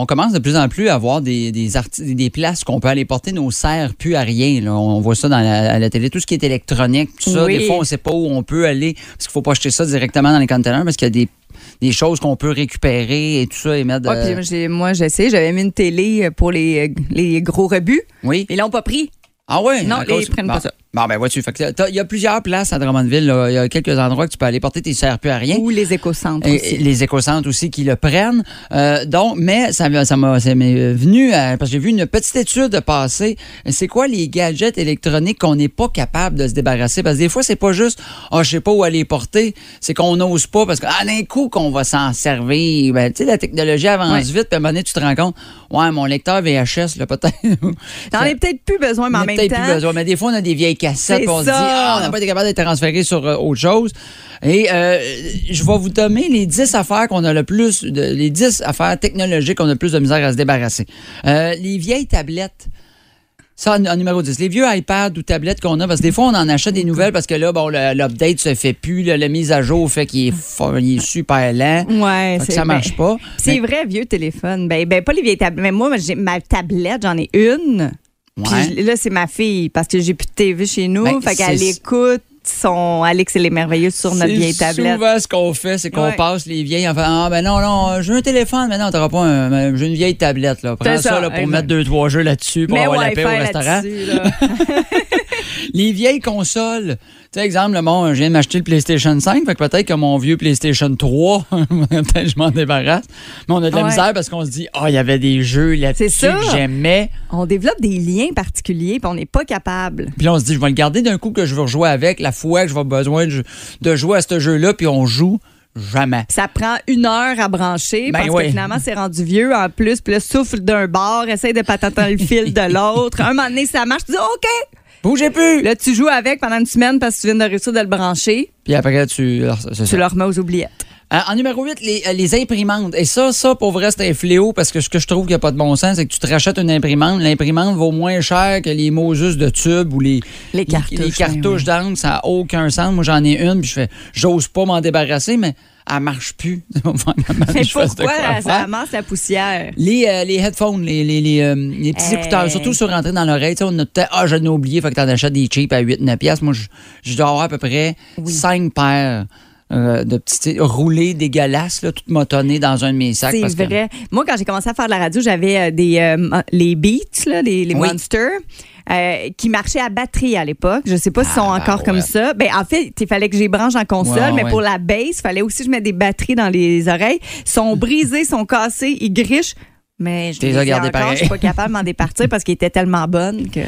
On commence de plus en plus à avoir des, des, arti- des places qu'on peut aller porter nos serres plus à rien. là. On voit ça dans la, à la télé, tout ce qui est électronique, tout ça. Oui. Des fois, on ne sait pas où on peut aller parce qu'il faut pas acheter ça directement dans les containers parce qu'il y a des, des choses qu'on peut récupérer et tout ça et mettre. Ouais, puis moi, je sais, j'avais mis une télé pour les, les gros rebuts. oui. Ils l'ont pas pris. Ah oui? Non, ils prennent bon. pas ça. Bon, ben vois-tu. Fait que t'as- Il y a plusieurs places à Drummondville. là. Il y a quelques endroits que tu peux aller porter tes plus à rien. Ou les éco-centres aussi. et les éco-centres aussi qui le prennent. Euh, donc, mais ça m'a, ça m'est venu euh, parce que j'ai vu une petite étude passer. C'est quoi les gadgets électroniques qu'on n'est pas capable de se débarrasser? Parce que des fois, c'est pas juste, ah, je sais pas où aller porter. C'est qu'on n'ose pas parce que, ah, d'un coup qu'on va s'en servir. Ben, tu sais, la technologie avance Ouais. vite, puis à un moment donné, tu te rends compte, ouais, mon lecteur VHS, là, peut-être. T'en as peut-être plus besoin, mais en même peut-être temps. plus besoin. Mais des fois, on a des vieilles puis on se dit, ah, on n'a pas été capable d'être transféré sur euh, autre chose. Et euh, je vais vous donner les 10 affaires qu'on a le plus, de, les 10 affaires technologiques qu'on a le plus de misère à se débarrasser. Euh, les vieilles tablettes. Ça, en, en numéro 10. Les vieux iPads ou tablettes qu'on a, parce que des fois, on en achète des nouvelles parce que là, bon, l'update se fait plus, là, la mise à jour fait qu'il est, fort- il est super lent. Ouais, c'est ça marche ben, pas. C'est vrai, vieux téléphone. Ben, ben, pas les vieilles tablettes. Mais moi, ma tablette, j'en ai une. Ouais. là, c'est ma fille, parce que j'ai plus de TV chez nous. Ben, fait qu'elle écoute son Alex et les merveilleux sur notre vieille tablette. souvent ce qu'on fait, c'est qu'on Ouais. passe les vieilles en faisant Ah, ben non, non, j'ai un téléphone, mais non, t'auras pas un. mais J'ai une vieille tablette, là. Prends ça, ça, là, pour mettre deux, trois jeux là-dessus pour Mais avoir la paix au restaurant. Les vieilles consoles. Tu sais, exemple, bon, je viens de m'acheter le PlayStation 5, fait que peut-être que mon vieux PlayStation 3, peut-être je m'en débarrasse. Mais on a de la Ouais. misère parce qu'on se dit, ah, il y avait des jeux là-dessus que j'aimais. On développe des liens particuliers, puis on n'est pas capable. Puis là, on se dit, je vais le garder d'un coup que je veux rejouer avec, la fois que je vais avoir besoin de, de jouer à ce jeu-là, puis on joue jamais. Ça prend une heure à brancher Ben parce oui. que finalement, c'est rendu vieux en plus. Puis là, souffle d'un bord, essaye de patenter le fil de l'autre. Un moment donné, ça marche. Tu dis OK. Bougez plus! Là, tu joues avec pendant une semaine parce que tu viens de réussir de le brancher. Puis après, tu. c'est Tu ça. le remets aux oubliettes. Euh, en numéro 8, les, euh, les imprimantes. Et ça, ça, pour vrai, c'est un fléau parce que ce que je trouve qu'il n'y a pas de bon sens, c'est que tu te rachètes une imprimante. L'imprimante vaut moins cher que les Moses de tube ou les, Les cartouches, les cartouches ben d'encre. Ça n'a aucun sens. Moi, j'en ai une, puis je fais, j'ose pas m'en débarrasser, mais elle marche plus. Mais Je pourquoi quoi ça amasse la poussière? Les, euh, les headphones, les, les, les, euh, les petits Hey. écouteurs, surtout sur rentrer dans l'oreille. On a peut-être, ah, j'en ai oublié, fait que t'en achètes des cheap à 8-9 piastres. Moi, je, je dois avoir à peu près 5 paires euh, de sais, roulés dégueulasses, là, toutes motonnées dans un de mes sacs. C'est que- vrai. Moi, quand j'ai commencé à faire de la radio, j'avais euh, des euh, les Beats, là, les, les Oui. Monsters. Euh, qui marchaient à batterie à l'époque. Je sais pas s'ils sont Ah, encore ouais. comme ça. Ben, en fait, il fallait que j'ai branche en console, Ouais, mais ouais. pour la bass, il fallait aussi que je mette des batteries dans les oreilles. Ils sont brisés, sont cassés, ils grichent. Mais je les ai encore, pareil. je suis pas capable de m'en départir parce qu'ils étaient tellement bonnes que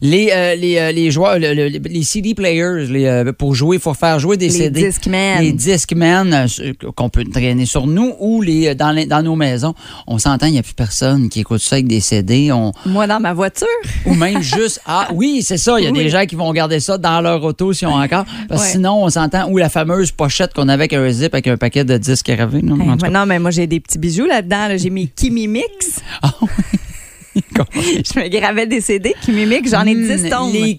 Les, euh, les, euh, les joueurs, le- le- les CD players, les, euh, pour jouer, il faut faire jouer des les CD. Discman. Les Discman qu'on peut traîner sur nous ou les, dans, les- dans nos maisons. On s'entend, il n'y a plus personne qui écoute ça avec des CD. On, Moi, dans ma voiture. ou même juste, ah oui, c'est ça, il y a des gens qui vont garder ça dans leur auto si on encore. Parce que Ouais. sinon, on s'entend, ou la fameuse pochette qu'on avait avec un zip avec un paquet de disques gravés. Non, non, mais moi, j'ai des petits bijoux là-dedans. là. J'ai mis Kimi Ah oui. Je me gravais des CD Mix. J'en ai 10 Hmm, tomes. Les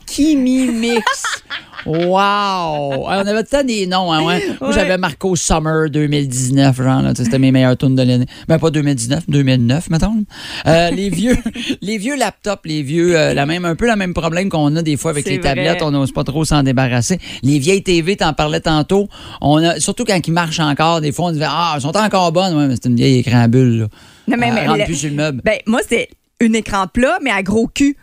Mix. Wow! Ah, On avait temps des noms, hein, ouais. Moi, Ouais. j'avais Marco Summer 2019, genre, là, c'était mes meilleures tunes de l'année. Ben, pas 2019, 2009, mettons. Euh, les vieux, les vieux laptops, les vieux, euh, la même, un peu le même problème qu'on a des fois avec C'est les tablettes, on n'ose pas trop s'en débarrasser. Les vieilles TV, t'en parlais tantôt, on a, surtout quand ils marchent encore, des fois, on dit, ah, elles sont encore bonnes, ouais, mais c'est une vieille écran à bulle, là. Non, mais- Elle mais le- plus sur le meuble. Ben, moi, c'était un écran plat, mais à gros cul.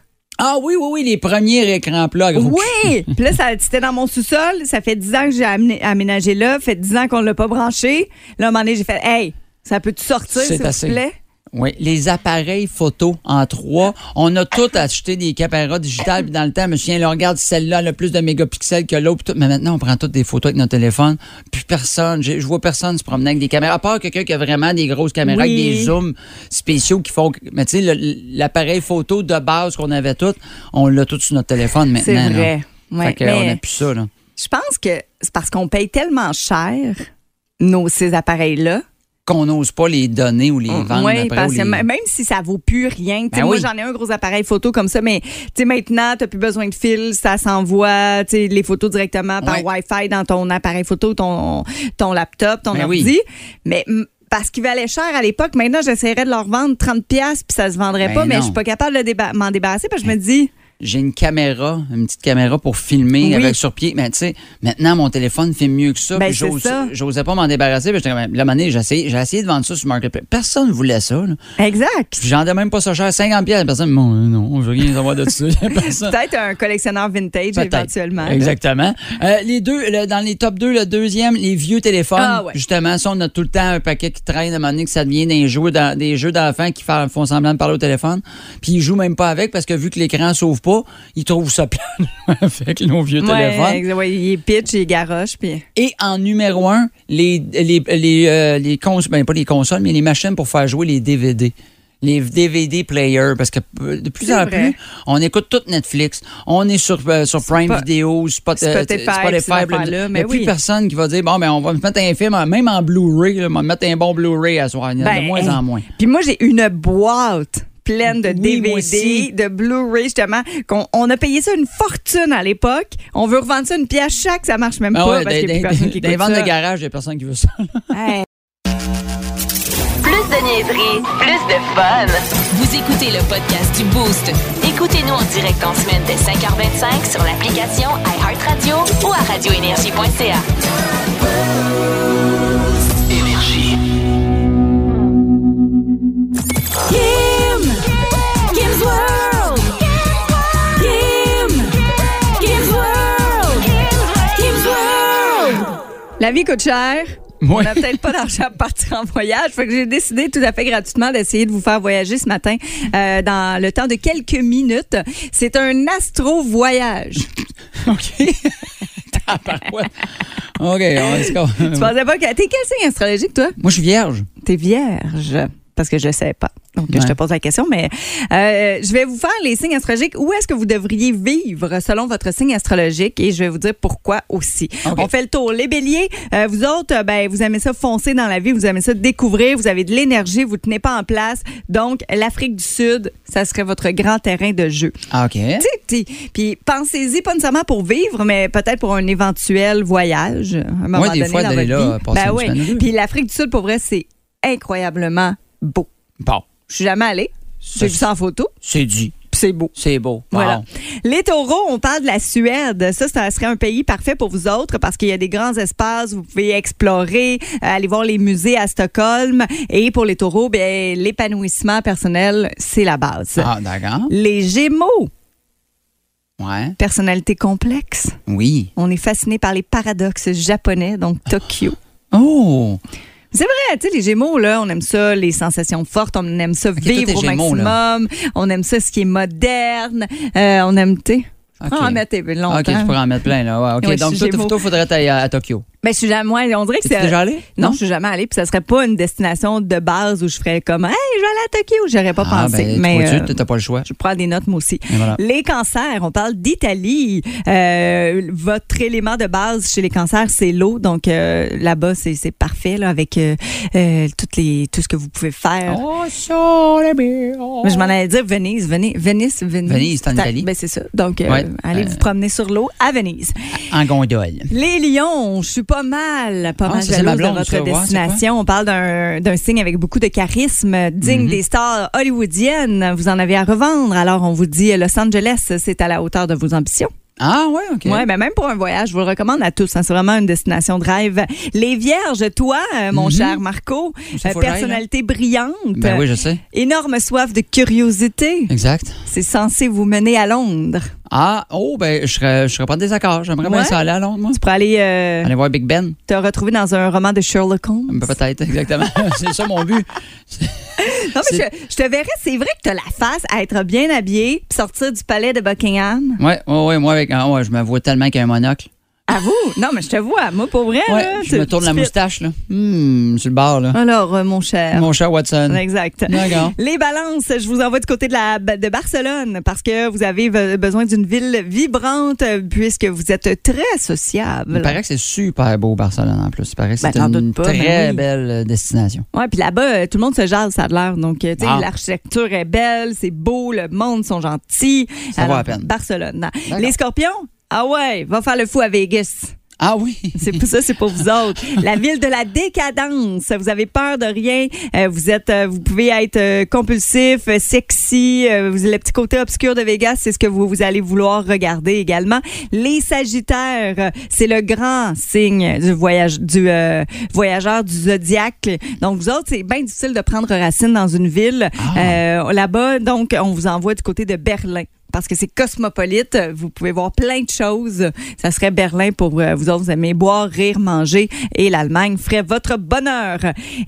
Ah oui, oui, oui, les premiers écrans plats. Oui! Puis là, c'était dans mon sous-sol. Ça fait 10 ans que j'ai aménagé là. Ça fait 10 ans qu'on ne l'a pas branché. Là, à un moment donné, j'ai fait Hey, ça peut-tu sortir, s'il vous plaît? Oui, les appareils photo en trois. On a tous acheté des caméras digitales. Puis dans le temps, souviens, là, regarde celle-là, elle a plus de mégapixels que l'autre. Mais maintenant, on prend toutes des photos avec notre téléphone. Puis personne, je vois personne se promener avec des caméras. À part quelqu'un qui a vraiment des grosses caméras Oui. avec des zooms spéciaux qui font. que- Mais tu sais, l'appareil photo de base qu'on avait tout, on l'a tout sur notre téléphone maintenant. C'est vrai. Ouais, fait qu'on mais n'a plus ça, là. je pense que c'est parce qu'on paye tellement cher. nos, ces appareils-là. Qu'on n'ose pas les donner ou les vendre Oui, après. parce ou que les- même si ça vaut plus rien. Ben moi, oui. j'en ai un gros appareil photo comme ça, mais maintenant, tu n'as plus besoin de fil, ça s'envoie les photos directement par. Wi-Fi dans ton appareil photo, ton, ton laptop, ton Ben ordi. Mais mm, parce qu'il valait cher à l'époque, maintenant, j'essaierais de leur vendre 30$ puis ça se vendrait Ben pas, mais je suis pas capable de déba- m'en débarrasser parce que je me dis, J'ai une caméra, une petite caméra pour filmer Oui. avec sur pied. Mais tu sais, maintenant, mon téléphone filme mieux que ça. Ben. J'osais pas m'en débarrasser. Puis la manée, j'ai essayé, de vendre ça sur Marketplace. Personne voulait ça. là. exact. J'en ai même pas ça cher, 50 pièces. Personne, bon, non, je veux rien savoir de ça. Peut-être un collectionneur vintage éventuellement. Exactement. Euh, les deux, le- dans les top 2, le deuxième, les vieux téléphones. Ah ouais. Justement, ça, on a tout le temps un paquet qui traîne à un moment donné que ça devient des jeux, dans- des jeux d'enfants qui font semblant de parler au téléphone. Puis ils jouent même pas avec parce que vu que l'écran s'ouvre pas, ils trouvent ça plat avec nos vieux Ouais, téléphones. exa- ouais, il est pitch, il est garoche, puis Et en numéro un, les, les, les, euh, les cons- ben, pas les consoles, mais les machines pour faire jouer les DVD. Les DVD players, parce que de plus en vrai. plus, on écoute tout Netflix. On est sur, euh, sur Prime pas- Video, Spot, euh, Spotify, Spotify. affaires-là, Il n'y mais a plus oui. personne qui va dire, bon, ben, on va mettre un film, même en Blu-ray, on va mettre un bon Blu-ray à soir. Il y en a de Ben, moins en moins. Puis moi, j'ai une boîte pleine de Oui, DVD, de Blu-ray, justement. qu'on- on a payé ça une fortune à l'époque. On veut revendre ça une pièce chaque, ça marche même Ah pas ouais, parce qu'il n'y a plus personne qui dans les écoute ventes ça. de garage, il n'y a personne qui veut ça. Hey, Plus de niaiserie, plus de fun. Vous écoutez le podcast du Boost. Écoutez-nous en direct en semaine dès 5h25 sur l'application iHeartRadio ou à radioénergie.ca. Énergie. Kim! La vie coûte cher. On n'a peut-être pas d'argent pour partir en voyage. Fait que j'ai décidé tout à fait gratuitement d'essayer de vous faire voyager ce matin euh, dans le temps de quelques minutes. C'est un astro-voyage. OK. OK, on se Tu pensais pas que. T'es quel signe astrologique, toi? Moi, je suis vierge. T'es vierge. Parce que je ne sais pas. Donc, Ouais. je te pose la question, mais euh, je vais vous faire les signes astrologiques. Où est-ce que vous devriez vivre selon votre signe astrologique? Et je vais vous dire pourquoi aussi. OK. On fait le tour. Les béliers, euh, vous autres, euh, ben, vous aimez ça foncer dans la vie, vous aimez ça découvrir, vous avez de l'énergie, vous tenez pas en place. Donc, l'Afrique du Sud, ça serait votre grand terrain de jeu. Ah, OK. Puis pensez-y, pas nécessairement pour vivre, mais peut-être pour un éventuel voyage. À un moment Ouais, des donné fois, dans votre là, vie. Ben une oui. semaine ou deux. Puis l'Afrique du Sud, pour vrai, c'est incroyablement beau. Bon, Je suis jamais allée. J'ai vu ça en photo. c'est dit. puis C'est beau. C'est beau. Voilà. Wow. Les taureaux, on parle de la Suède. Ça, ça serait un pays parfait pour vous autres parce qu'il y a des grands espaces, vous pouvez explorer, euh, aller voir les musées à Stockholm. Et pour les taureaux, ben, l'épanouissement personnel, c'est la base. Ah, d'accord. Les gémeaux, Ouais. personnalité complexe. Oui. On est fasciné par les paradoxes japonais, donc Tokyo. Oh! C'est vrai, tu sais, les Gémeaux, là, on aime ça, les sensations fortes, on aime ça vivre au Gémeaux, maximum, on aime ça, ce qui est moderne, euh, on aime, tu sais, je OK. prends en mettre longtemps. OK, tu pourrais en mettre plein, là. Ouais, OK, Ouais, je donc, toi, toi, faudrait aller à, à Tokyo. Ben, je suis jamais, moi, on dirait que c'est. déjà allé? Non, je suis jamais allée, puis ça serait pas une destination de base où je ferais comme, hey, je vais aller à Tokyo, j'aurais pas Ah, pensé. ben, mais tu euh, t'as pas le choix. je prends des notes, moi aussi. Voilà. Les cancers, on parle d'Italie. Euh, votre élément de base chez les cancers, c'est l'eau. Donc euh, là-bas, c'est parfait là, avec euh, toutes les, tout ce que vous pouvez faire. Oh. Mais je m'en allais dire Venise, Venise, Venise, Venise. Venise, c'est en Italie. Ben c'est ça. Donc, Ouais. allez vous promener sur l'eau à Venise. En gondole. Les lions, je suis pas mal, pas Ah, mal jalouse de blonde, votre ça. Ouais, c'est destination. On parle d'un signe avec beaucoup de charisme, digne Mhm. des stars hollywoodiennes. Vous en avez à revendre. Alors, on vous dit Los Angeles, c'est à la hauteur de vos ambitions. Ah, ouais, OK. Ouais, ben même pour un voyage, je vous le recommande à tous. hein. C'est vraiment une destination de rêve. Les Vierges, toi, euh, mon Mhm. cher Marco, euh, j'aille, personnalité brillante, Ben oui, je sais. énorme soif de curiosité. Exact. C'est censé vous mener à Londres. Ah, oh, ben, je serais, je serais pas en désaccord. J'aimerais bien ça aller à Londres, moi. Tu pourrais aller euh, Aller voir Big Ben. te retrouver dans un roman de Sherlock Holmes? Ben, Peut-être, exactement. c'est ça mon but. Non, mais je, je te verrais, c'est vrai que tu as la face à être bien habillé puis sortir du palais de Buckingham. Ouais, ouais, ouais, moi, avec, ah, ouais, je me vois tellement qu'il y a un monocle. À vous? Non, mais je te vois. Moi, pour vrai. Ouais, là, je me tourne la moustache, là. Hum, sur le bord, là. Alors, euh, mon cher. Mon cher Watson. Exact. D'accord. Les balances, je vous envoie du côté de, la, de Barcelone parce que vous avez be- besoin d'une ville vibrante puisque vous êtes très Il sociable. paraît que c'est super beau, Barcelone, en plus. Il paraît que c'est Ben, t'en une pas, très ben oui. belle euh, destination. Ouais, puis là-bas, euh, tout le monde se jase, ça a l'air. Donc, tu sais, Ah. l'architecture est belle, c'est beau, le monde sont gentils. Ça vaut la peine. Barcelone. Les scorpions? Ah ouais, va faire le fou à Vegas. Ah oui! C'est pour ça, c'est pour vous autres. La ville de la décadence. Vous avez peur de rien. Euh, vous êtes, euh, vous pouvez être euh, compulsif, sexy. Vous le petit côté obscur de Vegas, c'est ce que vous, vous allez vouloir regarder également. Les Sagittaires, c'est le grand signe du voyage, du euh, voyageur du zodiaque. Donc vous autres, c'est bien difficile de prendre racine dans une ville Euh, là-bas. Donc on vous envoie du côté de Berlin parce que c'est cosmopolite. Vous pouvez voir plein de choses. Ça serait Berlin pour euh, vous autres. Vous aimez boire, rire, manger et l'Allemagne ferait votre bonheur.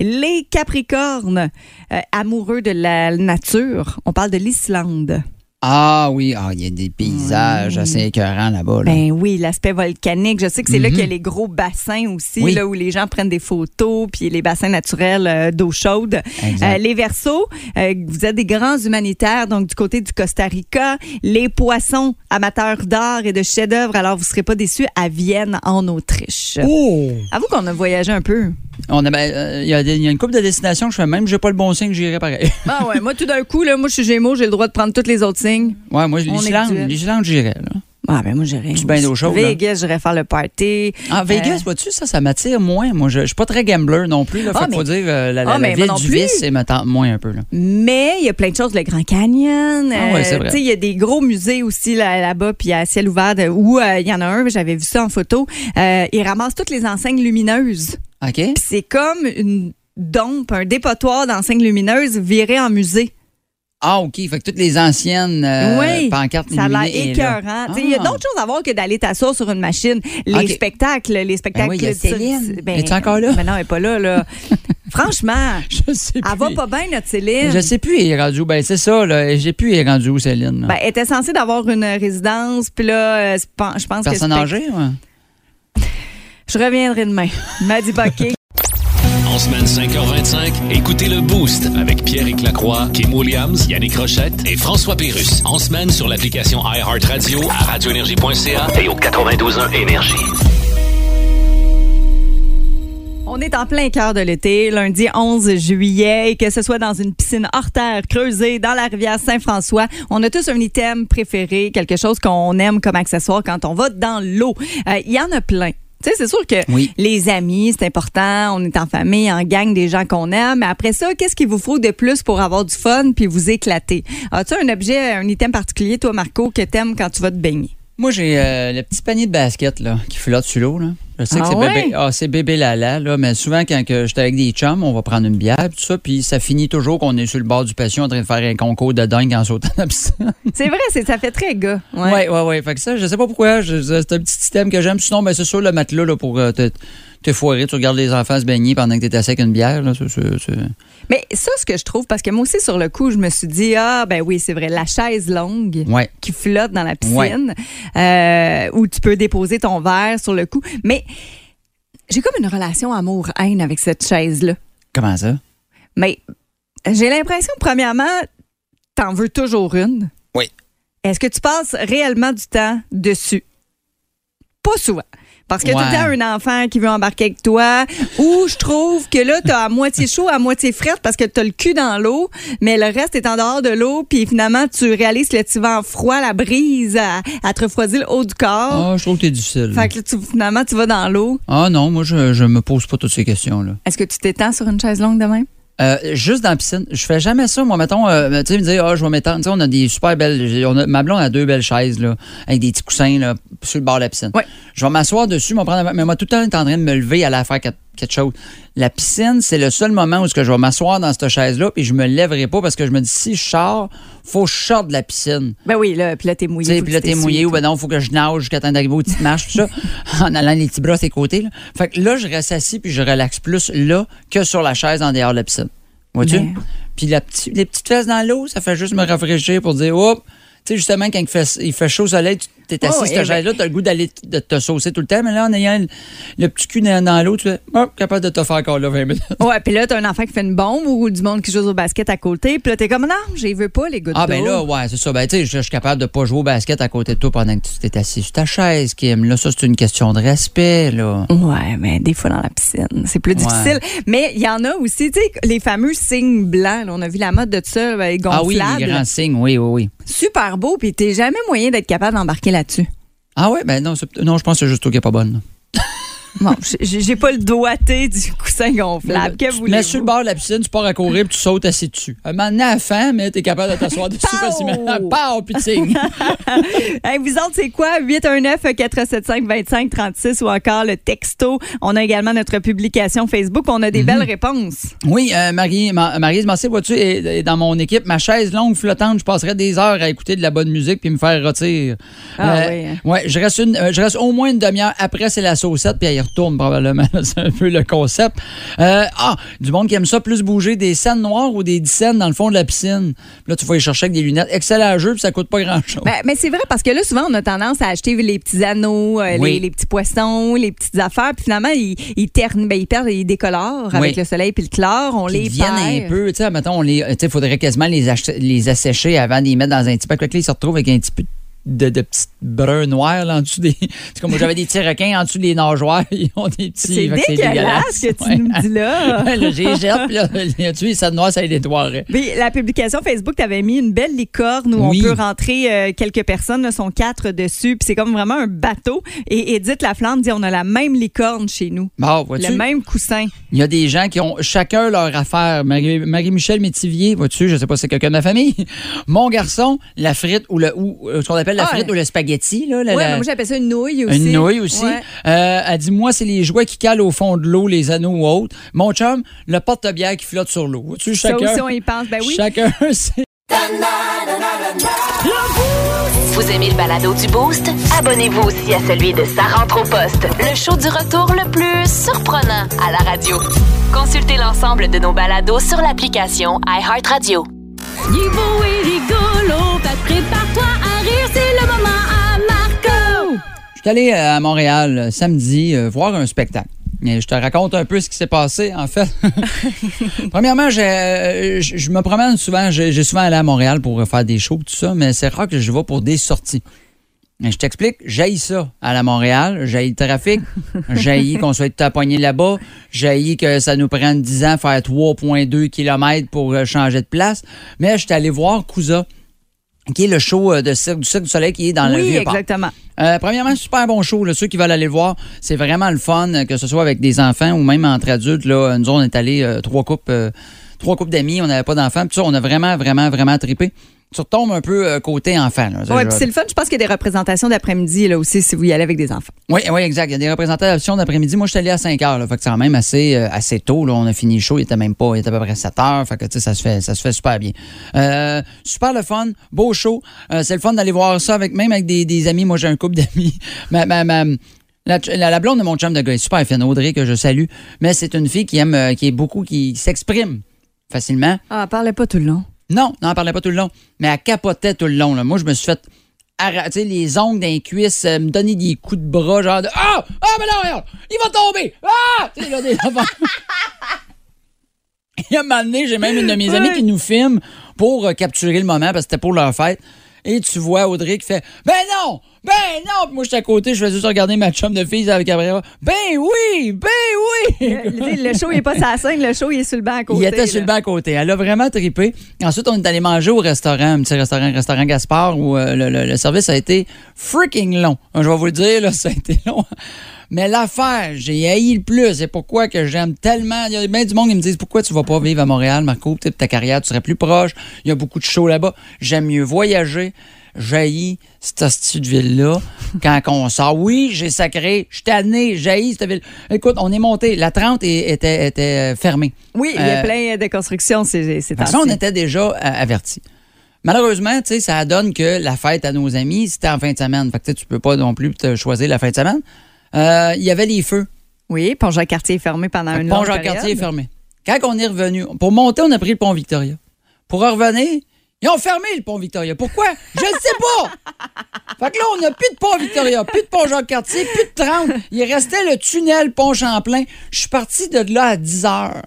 Les Capricornes, euh, amoureux de la nature, on parle de l'Islande. Ah oui, ah, il y a des paysages assez écœurants là-bas. Là. Ben oui, l'aspect volcanique. Je sais que c'est là qu'il y a les gros bassins aussi, Mhm. Oui. là où les gens prennent des photos, puis les bassins naturels euh, d'eau chaude. Exact. Euh, les Verseaux, euh, vous êtes des grands humanitaires, donc du côté du Costa Rica. Les Poissons, amateurs d'art et de chefs-d'œuvre, alors vous serez pas déçus à Vienne, en Autriche. Oh! Avoue qu'on a voyagé un peu. On a, ben, euh, il y, a des- il y a une couple de destinations que je fais même, j'ai pas le bon signe, j'irai pareil. Ah ouais, moi tout d'un coup, là, moi je suis Gémeaux, j'ai le droit de prendre tous les autres signes. Ouais, moi, l'Islande, l'Islande, j'irais. Ah ben moi j'irais. Tu bain d'eau chaude, là? Vegas, j'irais faire le party. Ah, Vegas, Euh, vois-tu, ça, ça m'attire moins. Moi, je, je suis pas très gambler non plus. Là, Ah, fait faut dire, euh, la, la- Ah, la ville du plus. vice, tente moins un peu. Là. Mais il y a plein de choses, le Grand Canyon. Ah ouais, c'est vrai. tu sais, Il y a des gros musées aussi là- là-bas, puis à ciel ouvert, de- où euh, il y en a un, j'avais vu ça en photo. Euh, ils ramassent toutes les enseignes lumineuses. OK? C'est comme une dompe, un dépotoir d'enseignes lumineuses viré en musée. Ah, OK. Fait que toutes les anciennes euh, oui, pancartes ça a l'air écœurant. Il y a Ah. d'autres choses à voir que d'aller t'asseoir sur une machine. Les spectacles, les spectacles. Ben oui, y a Céline. ben, Es-tu encore là? Ben non, elle n'est pas là. là. Franchement, Je sais plus. elle va pas bien, notre Céline. Je sais plus, elle est rendue où. Ben, c'est ça, là. J'ai plus, elle est rendue où, Céline. là? Ben, elle était censée d'avoir une résidence, puis là, euh, je pense Personne que... c'est- âgée, ouais. Je reviendrai demain. m'a dit OK. En semaine 5h25, écoutez le Boost avec Pierre Lacroix, Kim Williams, Yannick Rochette et François Pérus. En semaine sur l'application iHeartRadio à radioénergie.ca et au 92.1 Énergie. On est en plein cœur de l'été, lundi 11 juillet, et que ce soit dans une piscine hors terre creusée dans la rivière Saint-François, on a tous un item préféré, quelque chose qu'on aime comme accessoire quand on va dans l'eau. Euh, Il y en a plein. Tu sais, c'est sûr que Oui. les amis, c'est important. On est en famille, en gang, des gens qu'on aime. Mais après ça, qu'est-ce qu'il vous faut de plus pour avoir du fun puis vous éclater? As-tu un objet, un item particulier, toi, Marco, que t'aimes quand tu vas te baigner? Moi, j'ai euh, le petit panier de basket là, qui flotte sur l'eau. là. Je sais Ah que c'est ouais? bébé, ah, c'est bébé lala, là, mais souvent, quand que j'étais avec des chums, on va prendre une bière, tout ça, puis ça finit toujours qu'on est sur le bord du patio en train de faire un concours de dingue en sautant dans la piscine. C'est vrai, c'est, ça fait très gars. Ouais. Ouais, ouais, ouais. Fait que ça, je sais pas pourquoi. je- c'est un petit système que j'aime. Sinon, ben, c'est sûr, le matelas, là, pour euh, te, te foirer. Tu regardes les enfants se baigner pendant que t'es assis avec une bière, là. ça, c'est- c'est- Mais ça, ce que je trouve, parce que moi aussi, sur le coup, je me suis dit, ah, ben oui, c'est vrai, la chaise longue Ouais. qui flotte dans la piscine, euh, où tu peux déposer ton verre sur le cou. Mais j'ai comme une relation amour-haine avec cette chaise-là. Comment ça? Mais j'ai l'impression, premièrement, t'en veux toujours une. Oui. Est-ce que tu passes réellement du temps dessus? Pas souvent. Parce que Ouais. tout le temps, un enfant qui veut embarquer avec toi, ou je trouve que là, t'as à moitié chaud, à moitié frette parce que t'as le cul dans l'eau, mais le reste est en dehors de l'eau, puis finalement, tu réalises que tu vas en froid, la brise, à, à te refroidir le haut du corps. Ah, je trouve que t'es difficile. Fait que là, tu- finalement, tu vas dans l'eau. Ah non, moi, je, je me pose pas toutes ces questions-là. Est-ce que tu t'étends sur une chaise longue de même? Euh, juste dans la piscine. Je fais jamais ça. Moi, mettons, euh, tu sais, me dire, ah, je vais m'étendre. Tu sais, on a des super belles. On a, ma blonde a deux belles chaises, là, avec des petits coussins, là, sur le bord de la piscine. Ouais. Je vais m'asseoir dessus, prendre, mais moi, tout le temps, est en train de me lever, aller faire quelque, quelque chose. La piscine, c'est le seul moment où je vais m'asseoir dans cette chaise-là, puis je me lèverai pas parce que je me dis, si je sors, faut que je sorte de la piscine. Ben oui, là, puis là, t'es mouillé. puis là, t'es mouillé, ou ben non, faut que je nage jusqu'à temps d'arriver aux petites marches, tout ça, en allant les petits bras à ses côtés. Là. Fait que là, je reste assis, puis je relaxe plus là que sur la chaise en dehors de la piscine. Vois-tu? Puis la les petites fesses dans l'eau, ça fait juste me rafraîchir pour dire, hop, tu sais, justement, quand il fait, il fait chaud au soleil, tu, T'es assis Oh, sur ta chaise-là, t'as le goût d'aller t- de te saucer tout le temps, mais là, en ayant le, le petit cul dans, dans l'eau, tu fais, oh, capable de te faire encore là 20 minutes. Ouais, puis là, t'as un enfant qui fait une bombe ou du monde qui joue au basket à côté. Puis là, t'es comme, non, je les veux pas, les gouttes Ah, ben là, ouais, c'est ça. Ben, tu sais, je suis capable de pas jouer au basket à côté de toi pendant que tu t'es assis sur ta chaise, Kim. Là, ça, c'est une question de respect, là. Ouais, mais des fois dans la piscine, c'est plus difficile. Mais il y en a aussi, tu sais, les fameux signes blancs. là, on a vu la mode de ça, ben, Ah oui, gonflables. les grands signes, oui, oui, oui. Super beau, puis t'es jamais moyen d'être capable d'embarquer là-dessus. Ah ouais, ben non, non, je pense que c'est juste toi qui est pas bonne. Bon, j'ai pas le doigté du coussin gonflable. Que te mets sur le bord de la piscine, tu pars à courir, puis tu sautes assis dessus. Un moment donné, à la fin, mais t'es capable de t'asseoir dessus facilement. Pow, puis. Hey, vous autres, c'est quoi? 819-475-2536 ou encore le texto. On a également notre publication Facebook. On a Mhm. des belles réponses. Oui, euh, Marie, Ma- Marie Massé, vois-tu, est, est dans mon équipe. Ma chaise longue, flottante, je passerais des heures à écouter de la bonne musique puis me faire retirer. Ah oui, hein. Ouais, je reste, une, euh, je reste au moins une demi-heure. Après, c'est la saucette, puis retourne probablement. c'est un peu le concept. Euh, ah, du monde qui aime ça, plus bouger des scènes noires ou des 10 scènes dans le fond de la piscine. Là, tu vas y chercher avec des lunettes. Excellent jeu, puis ça coûte pas grand-chose. Ben, mais c'est vrai parce que là, souvent, on a tendance à acheter les petits anneaux, euh, Oui. les, les petits poissons, les petites affaires. Puis finalement, ils, ils, ternent- ben, ils perdent, ils décolorent avec le soleil puis le chlore. On les viennent un peu, tu sais, mettons, on les, tu sais, faudrait quasiment les, les assécher avant de les mettre dans un petit pack. Là, ils se retrouvent avec un petit peu de, de petits bruns noirs là, en dessous des. C'est comme j'avais des petits requins en dessous des nageoires. Ils ont des petits. C'est dégueulasse ce que tu Ouais. nous dis là. Ouais, là, j'ai jette, puis là, scènes noires, ça les nettoierait. Puis la publication Facebook, tu avais mis une belle licorne où Oui. on peut rentrer euh, quelques personnes, là, sont quatre dessus, puis c'est comme vraiment un bateau. Et Edith Laflamme dit on a la même licorne chez nous, le même coussin. Il y a des gens qui ont chacun leur affaire. Marie- Marie-Michel Métivier, vois-tu, je sais pas si c'est quelqu'un de ma famille. Mon garçon, la frite ou le ou euh, ce qu'on appelle la Ah, frite ou le spaghetti. Là, la- Ouais, la- mais moi j'appelle ça une nouille aussi. Une nouille aussi. Ouais. Euh, elle dit Moi, c'est les jouets qui calent au fond de l'eau, les anneaux ou autres. Mon chum, le porte-bière qui flotte sur l'eau. Ça chacun. aussi, on y pense. Ben oui. Chacun, c'est. Vous aimez le balado du Boost? Abonnez-vous aussi à celui de Sa rentre au poste, le show du retour le plus surprenant à la radio. Consultez l'ensemble de nos balados sur l'application iHeartRadio. Il est beau et rigolo, fait suis allé euh, à Montréal euh, samedi euh, voir un spectacle. Et je te raconte un peu ce qui s'est passé, en fait. Premièrement, je je me promène souvent. J'ai souvent allé à Montréal pour faire des shows, tout ça, mais c'est rare que je vais pour des sorties. Et je t'explique, j'haïs ça à la Montréal, j'haïs le trafic, j'haïs qu'on soit tout poigné là-bas, j'haïs que ça nous prenne 10 ans faire 3,2 km pour changer de place. Mais je suis allé voir Cousa, qui est le show euh, de Cirque du Cirque du Soleil qui est dans le Oui, vieux port. exactement. Euh, premièrement, super bon show. Là. Ceux qui veulent aller le voir, c'est vraiment le fun, euh, que ce soit avec des enfants ou même entre adultes. Là. Nous, on est allés euh, trois couples, euh, trois couples d'amis, on n'avait pas d'enfants. Puis ça, on a vraiment, vraiment, vraiment trippé. Tu retombes un peu euh, côté enfant. Je- puis c'est le fun. Je pense qu'il y a des représentations d'après-midi là aussi si vous y allez avec des enfants. Oui, oui, exact. Il y a des représentations d'après-midi. Moi, je suis allé à 5 heures. Là, fait que c'est quand même assez, euh, assez tôt. Là. On a fini le show. Il était même pas, il était à peu près 7 heures. Fait que, tu sais, ça se fait, ça se fait super bien. Euh, super le fun. Beau show. C'est le fun d'aller voir ça avec, même avec des, des amis. Moi, j'ai un couple d'amis. Ma, ma, ma- la, la- la blonde de mon chum de gars est super fine, Audrey, que je salue. Mais c'est une fille qui aime, qui est beaucoup, qui s'exprime facilement. Ah, parlez pas tout le long. Non, non, elle parlait pas tout le long, mais elle capotait tout le long. Là. Moi, je me suis fait sais, les ongles d'un cuisse, euh, me donner des coups de bras, genre de Ah! Ah, mais non, regarde! Il va tomber! Ah! Tu sais, là, des. Et à un moment donné, j'ai même une de mes amies qui nous filme pour euh, capturer le moment parce que c'était pour leur fête. Et tu vois Audrey qui fait Ben non! Ben non! Puis moi, j'étais à côté, je faisais juste regarder ma chum de fille avec la caméra. Ben oui! Ben oui! Le, le show, il est pas la scène, le show, il est sur le banc à côté. Il était sur le banc à côté. Elle a vraiment trippé. Ensuite, on est allé manger au restaurant, un petit restaurant, restaurant Gaspard, où euh, le, le- le service a été freaking long. Je vais vous le dire, là, ça a été long. Mais l'affaire, j'ai haï le plus. C'est pourquoi que j'aime tellement. Il y a bien du monde qui me disent pourquoi tu vas pas vivre à Montréal, Marco, peut-être ta carrière, tu serais plus proche. Il y a beaucoup de shows là-bas. J'aime mieux voyager. J'haïs cette de ville-là. Quand on sort, oui, j'ai sacré, je suis tanné, j'haïs cette ville. Écoute, on est monté. La 30 est- était, était fermée. Oui, il y a Euh, plein de constructions, c'est parce qu'on était déjà euh, avertis. Malheureusement, tu sais, ça donne que la fête à nos amis, c'était en fin de semaine. Fait que tu peux pas non plus te choisir la fin de semaine. Euh, Il y avait les feux. Oui, pont Jacques-Cartier est fermé pendant Fait que une pont longue Jacques-Cartier est fermé. Quand on est revenu, pour monter, on a pris le pont Victoria. Pour revenir, il Ils ont fermé le pont Victoria. Pourquoi? Je ne sais pas. Fait que là, on n'a plus de pont Victoria, plus de pont Jacques-Cartier, plus de 30. Il restait le tunnel pont Champlain. Je suis parti de là à 10 heures.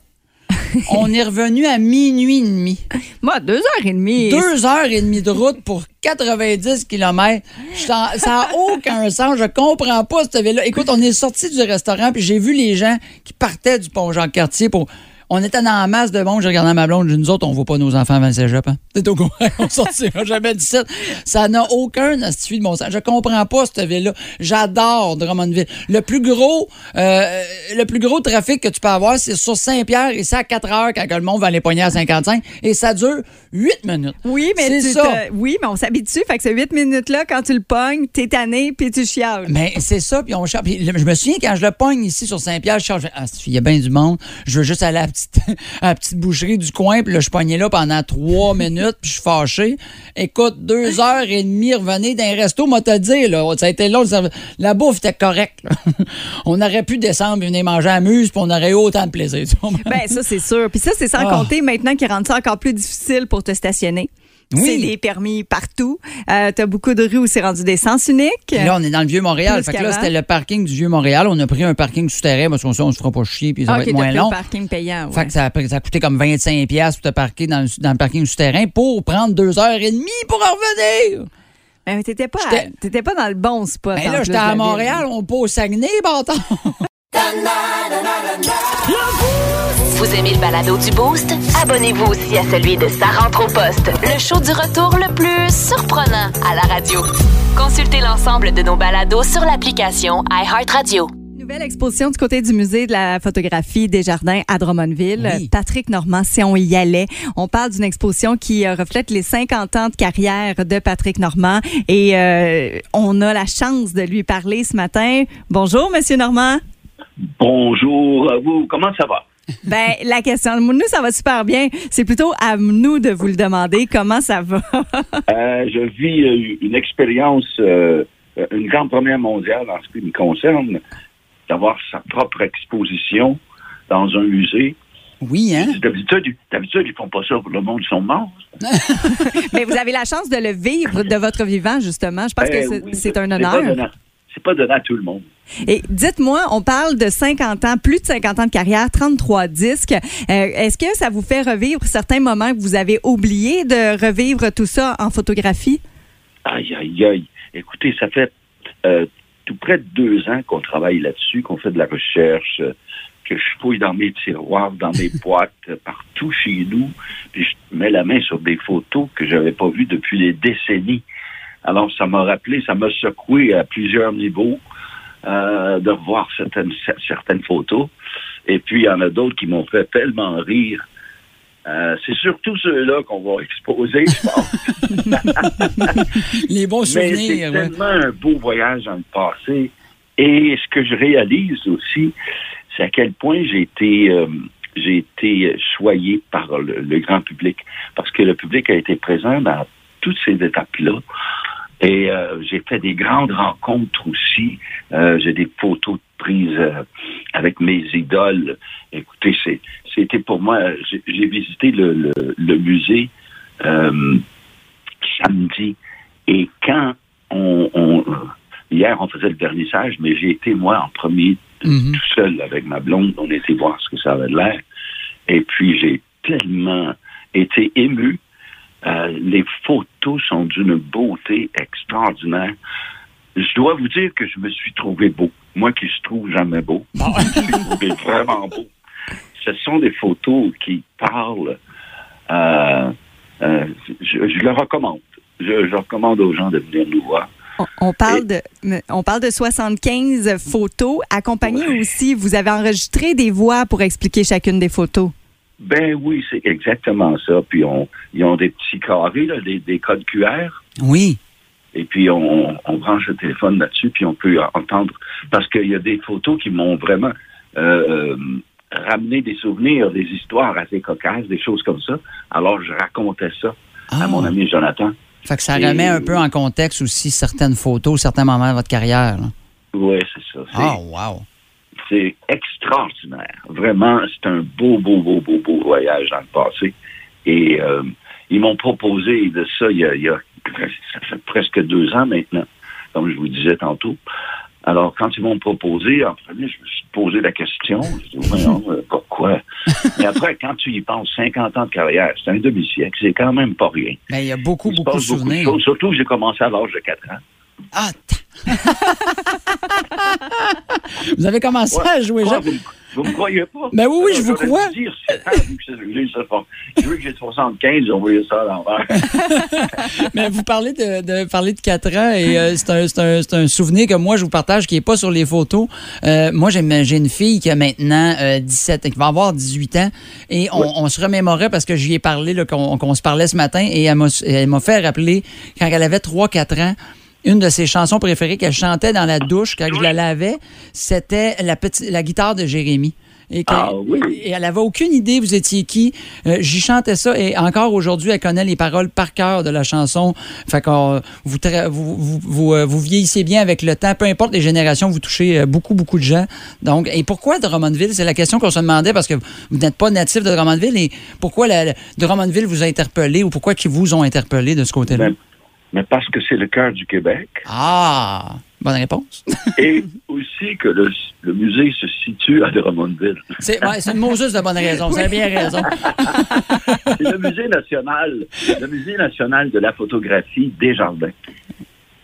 On est revenu à minuit et demi. Moi, deux heures et demie. Deux heures et demie de route pour 90 km. Ça n'a aucun sens. Je comprends pas cette ville-là. Écoute, on est sorti du restaurant puis j'ai vu les gens qui partaient du pont Jean-Cartier pour on était dans la masse de monde. J'ai regardé ma blonde. Nous autres, on ne voit pas nos enfants avant le cégep. Hein? T'es au courant? On sortira jamais dit ça. Ça n'a aucun astuce de mon sens. Je comprends pas cette ville-là. J'adore Drummondville. Le plus gros, euh, le plus gros trafic que tu peux avoir, c'est sur Saint-Pierre et c'est à 4 heures quand le monde va les poigner à 55 et ça dure 8 minutes. Oui, mais c'est ça. oui, mais on s'habitue. Fait que ces 8 minutes-là, quand tu le pognes, t'es tanné puis tu chiales. Mais c'est ça. Puis on Je me souviens quand je le pogne ici sur Saint-Pierre, je charge. Ah, il y a bien du monde. Je veux juste aller à à la petite boucherie du coin, puis là, je pognais là pendant trois minutes, puis je suis fâché. Écoute, deux heures et demie, revenez d'un resto, moi te dire, là, ça a été long, la bouffe était correcte. on aurait pu descendre et venir manger à Muse, puis on aurait eu autant de plaisir. ben ça, c'est sûr. Puis ça, c'est sans ah. compter maintenant qu'il rend ça encore plus difficile pour te stationner. Oui. C'est des permis partout. Euh, tu as beaucoup de rues où c'est rendu des sens uniques. là, on est dans le Vieux-Montréal. Fait que là, c'était le parking du Vieux-Montréal. On a pris un parking souterrain parce qu'on on se fera pas chier puis ça va être moins long. Un parking payant. Fait que ça a, ça a, coûté comme 25$ pour te parquer dans le, dans le parking souterrain pour prendre deux heures et demie pour revenir. Mais t'étais pas, pas dans le bon spot. Mais là, j'étais à Montréal, on peut au Saguenay, bâtard. Vous aimez le balado du Boost? Abonnez-vous aussi à celui de Sa rentre au poste, le show du retour le plus surprenant à la radio. Consultez l'ensemble de nos balados sur l'application iHeartRadio. Nouvelle exposition du côté du musée de la photographie des jardins à Drummondville. Patrick Normand, si on y allait, on parle d'une exposition qui euh, reflète les 50 ans de carrière de Patrick Normand et euh, on a la chance de lui parler ce matin. Bonjour, Monsieur Normand. Bonjour à vous. Comment ça va? Ben, la question, nous, ça va super bien. C'est plutôt à nous de vous le demander. Comment ça va? Euh, je vis euh, une expérience, euh, une grande première mondiale en ce qui me concerne, d'avoir sa propre exposition dans un musée. Oui, hein? D'habitude, d'habitude, ils font pas ça pour le monde, ils sont morts. Mais vous avez la chance de le vivre de votre vivant, justement. Je pense que ben c'est un honneur. C'est pas donné à tout le monde. Et dites-moi, on parle de 50 ans, plus de 50 ans de carrière, 33 disques. Euh, est-ce que ça vous fait revivre certains moments que vous avez oublié de revivre tout ça en photographie? Aïe, aïe, aïe. Écoutez, ça fait euh, tout près de deux ans qu'on travaille là-dessus, qu'on fait de la recherche, euh, que je fouille dans mes tiroirs, dans mes boîtes, partout chez nous, puis je mets la main sur des photos que j'avais pas vues depuis des décennies. Alors, ça m'a rappelé, ça m'a secoué à plusieurs niveaux. Euh, de voir certaines, certaines photos. Et puis, il y en a d'autres qui m'ont fait tellement rire. Euh, c'est surtout ceux-là qu'on va exposer, je pense. Les bons souvenirs. c'est tellement un beau voyage dans le passé. Et ce que je réalise aussi, c'est à quel point j'ai été, euh, j'ai été choyé par le, grand public. Parce que le public a été présent dans toutes ces étapes-là. Et euh, j'ai fait des grandes rencontres aussi. Euh, j'ai des photos prises euh, avec mes idoles. Écoutez, c'est, c'était pour moi. J'ai, visité le, le, musée samedi et quand on, on, hier on faisait le vernissage, mais j'ai été moi en premier mm-hmm. tout seul avec ma blonde. On était voir ce que ça avait l'air. Et puis j'ai tellement été ému euh, les photos sont d'une beauté extraordinaire. Je dois vous dire que je me suis trouvé beau. Moi qui se trouve jamais beau. je me suis trouvé vraiment beau. Ce sont des photos qui parlent. Euh, euh, je, le recommande. Je, recommande aux gens de venir nous voir. On, parle, de, on parle de 75 photos. Accompagnées aussi, vous avez enregistré des voix pour expliquer chacune des photos. Ben oui, c'est exactement ça. Puis on, ils ont des petits carrés, là, des, des codes QR. Oui. Et puis on, on branche le téléphone là-dessus, puis on peut entendre. Parce qu'il y a des photos qui m'ont vraiment euh, ramené des souvenirs, des histoires assez cocasses, des choses comme ça. Alors je racontais ça à mon ah. ami Jonathan. Fait que ça remet un peu en contexte aussi certaines photos, certains moments de votre carrière. Oui, c'est ça. Ah, wow c'est extraordinaire. Vraiment, c'est un beau, beau, beau, beau, beau voyage dans le passé. Et, euh, Ils m'ont proposé de ça il y, a, il y a- ça fait presque deux ans maintenant, comme je vous disais tantôt. Alors, quand ils m'ont proposé, en premier, je me suis posé la question. Je dis, voyons, euh, pourquoi? Mais après, quand tu y penses, 50 ans de carrière, c'est un demi-siècle, c'est quand même pas rien. Ben, il y a beaucoup, Il beaucoup de beaucoup de souvenirs. choses, surtout que j'ai commencé à l'âge de 4 ans. Ah, Vous avez commencé Ouais. à jouer Quoi, jeune. vous, vous me croyez pas? Ben oui, oui, je vous crois. dire ans, vu que j'ai ça fort. J'ai vu que j'ai 75, j'ai envoyé ça à l'envers. Mais vous parlez de, de parler de 4 ans et euh, c'est un, c'est un- c'est un souvenir que moi je vous partage qui n'est pas sur les photos. Euh, moi j'ai une fille qui a maintenant euh, 17 qui va avoir 18 ans et on, Oui. on se remémorait parce que j'y ai parlé qu'on qu'on se parlait ce matin et elle m'a elle m'a fait rappeler quand elle avait 3-4 ans une de ses chansons préférées qu'elle chantait dans la douche quand je la lavais, c'était la, petite, la guitare de Jérémy. Et, Ah oui. et elle avait aucune idée vous étiez qui. Euh, J'y chantais ça et encore aujourd'hui, elle connaît les paroles par cœur de la chanson. Fait que vous, tra- vous, vous, vous, euh, vous vieillissez bien avec le temps, peu importe les générations, vous touchez euh, beaucoup, beaucoup de gens. Donc, et pourquoi de Drummondville? C'est la question qu'on se demandait parce que vous n'êtes pas natif de Drummondville et pourquoi la, Drummondville vous a interpellé ou pourquoi ils vous ont interpellé de ce côté-là? Mais parce que c'est le cœur du Québec Ah! Bonne réponse. et aussi que le, le musée se situe à Drummondville. C'est ouais, c'est une Moses de bonne raison. Vous avez bien raison. C'est le musée national, le musée national de la photographie des jardins.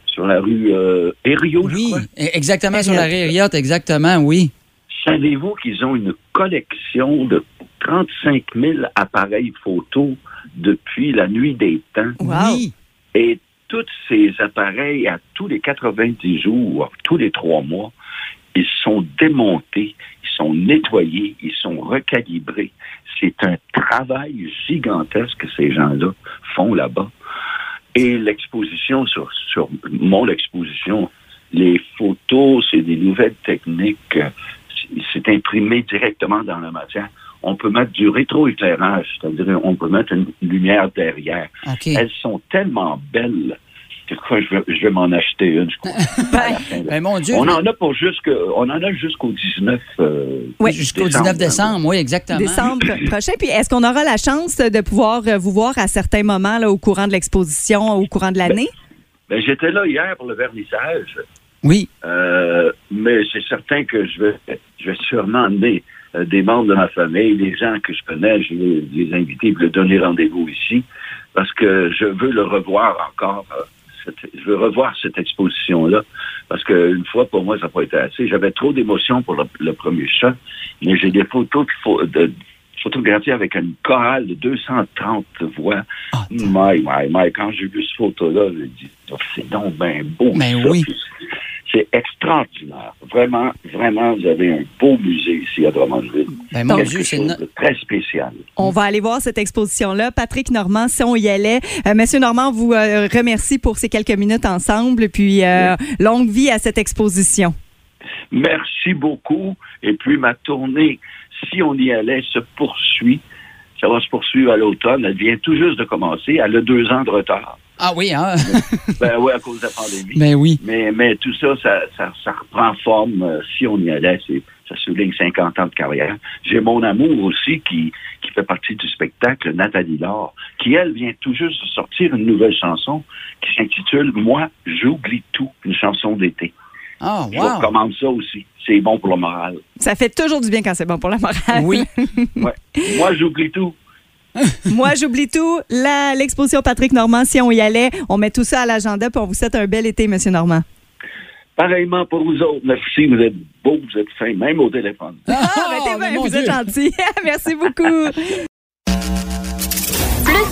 Sur la rue euh, Herriot, je Oui, crois. exactement, sur la Rériotte, exactement, oui. Savez-vous qu'ils ont une collection de 35 000 appareils photo depuis la nuit des temps? Wow. Oui. Et tous ces appareils, à tous les 90 jours, tous les trois mois, ils sont démontés, ils sont nettoyés, ils sont recalibrés. C'est un travail gigantesque que ces gens-là font là-bas. Et l'exposition sur, sur mon exposition, les photos, c'est des nouvelles techniques. C'est imprimé directement dans la matière. On peut mettre du rétroéclairage, c'est-à-dire on peut mettre une lumière derrière. Elles sont tellement belles. Quoi, je vais, je vais m'en acheter une, je crois. Ben, mon Dieu. on en a pour jusque, on en a jusqu'au 19. euh, Oui. Jusqu'au 19 décembre, oui, exactement. Décembre prochain. Puis est-ce qu'on aura la chance de pouvoir euh, vous voir à certains moments là, au courant de l'exposition, au courant de l'année? Ben, j'étais là hier pour le vernissage, Oui. euh, mais c'est certain que je vais, je vais sûrement emmener euh, des membres de ma famille, des gens que je connais, je vais les inviter et leur donner rendez-vous ici, parce que je veux le revoir encore. euh, je veux revoir cette exposition-là, parce qu'une fois, pour moi, ça n'a pas été assez. J'avais trop d'émotions pour le, le premier chat, mais j'ai des photos faut- de, photographiées avec une chorale de 230 voix. Ah, my, my, my. Quand j'ai vu cette photo-là, j'ai dit, Oh, c'est donc bien beau. Mais ça. Ben oui. C'est extraordinaire. Vraiment, vraiment, vous avez un beau musée ici à Drummondville. Ben, mon Quelque Dieu, c'est chose no- de très spécial. On va aller voir cette exposition-là. Patrick Normand, si on y allait. Euh, Monsieur Normand, vous euh, remercie pour ces quelques minutes ensemble. Puis, euh, longue vie à cette exposition. Merci beaucoup. Et puis, ma tournée, si on y allait, se poursuit. Ça va se poursuivre à l'automne. Elle vient tout juste de commencer. Elle a deux ans de retard. Ah oui, hein? Ben oui, à cause de la pandémie. ben oui. Mais, mais tout ça, ça, ça, ça reprend forme. euh, si on y allait, ça souligne 50 ans de carrière. J'ai mon amour aussi qui, qui fait partie du spectacle, Nathalie Laure, qui, elle, vient tout juste de sortir une nouvelle chanson qui s'intitule Moi, j'oublie tout, une chanson d'été. Ah, Je wow. recommande ça aussi. C'est bon pour le moral. Ça fait toujours du bien quand c'est bon pour la morale. Oui. Ouais. Moi, j'oublie tout. Moi, j'oublie tout. La- L'exposition Patrick Normand, si on y allait, on met tout ça à l'agenda. Puis, on vous souhaite un bel été, Monsieur Normand. Pareillement pour vous autres. Merci, vous êtes beaux, vous êtes fins, même au téléphone. Ah, ben, t'es mais bien, mon vous êtes gentil. Merci beaucoup.